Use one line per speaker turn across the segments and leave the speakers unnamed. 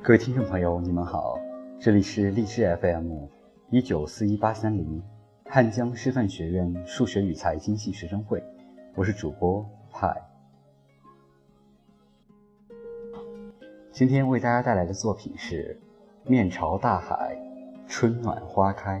各位听众朋友，你们好，这里是荔枝 FM 一九四一八三零汉江师范学院数学与财经系学生会，我是主播派。今天为大家带来的作品是《面朝大海，春暖花开》。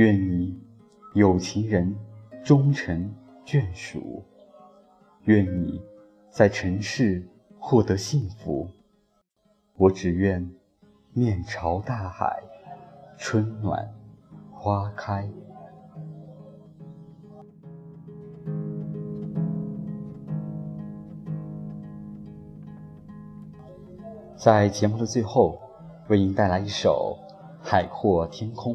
愿你有情人终成眷属，愿你在尘世获得幸福。我只愿面朝大海，春暖花开。在节目的最后。为您带来一首《海阔天空》。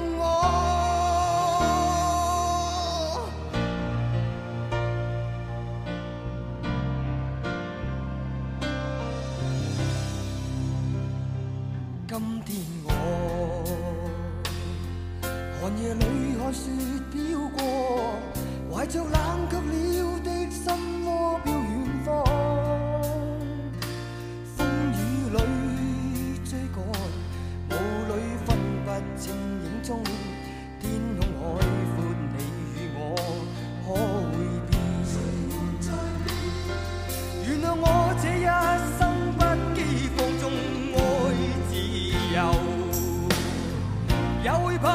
寒夜里看雪飘过，怀着冷却了的心窝飘远方。风雨里追赶，雾里分不清影踪。天空海阔，你与我可会变？原谅我这一生不羁放纵爱自由，也会怕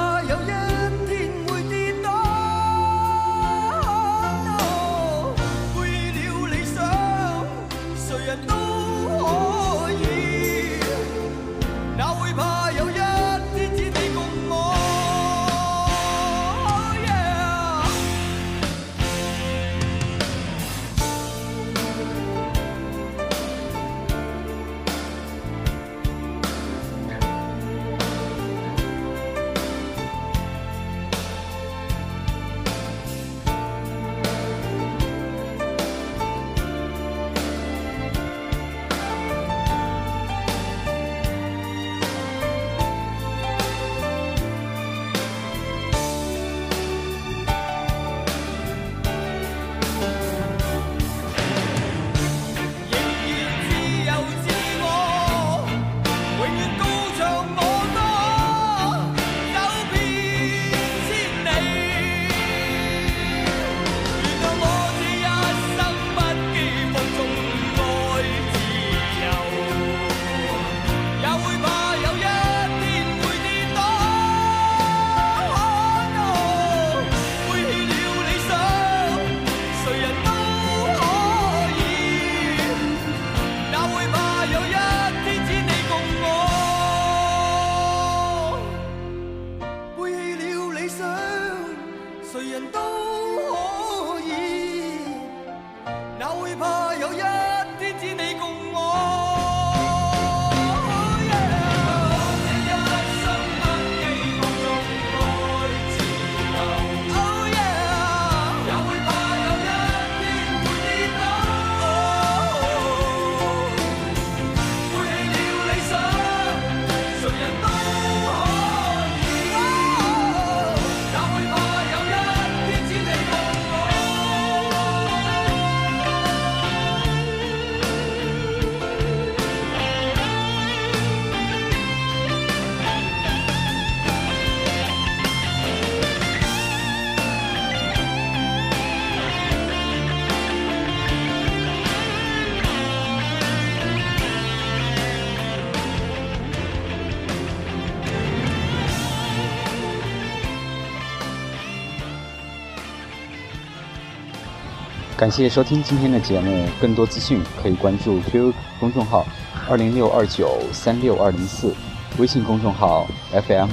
感谢收听今天的节目，更多资讯可以关注 QQ 公众号二零六二九三六二零四，微信公众号 FM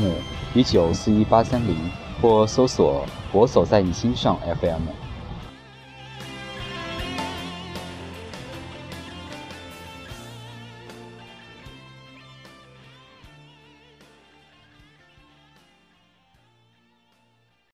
一九四一八三零，或搜索“我所在你心上 FM”。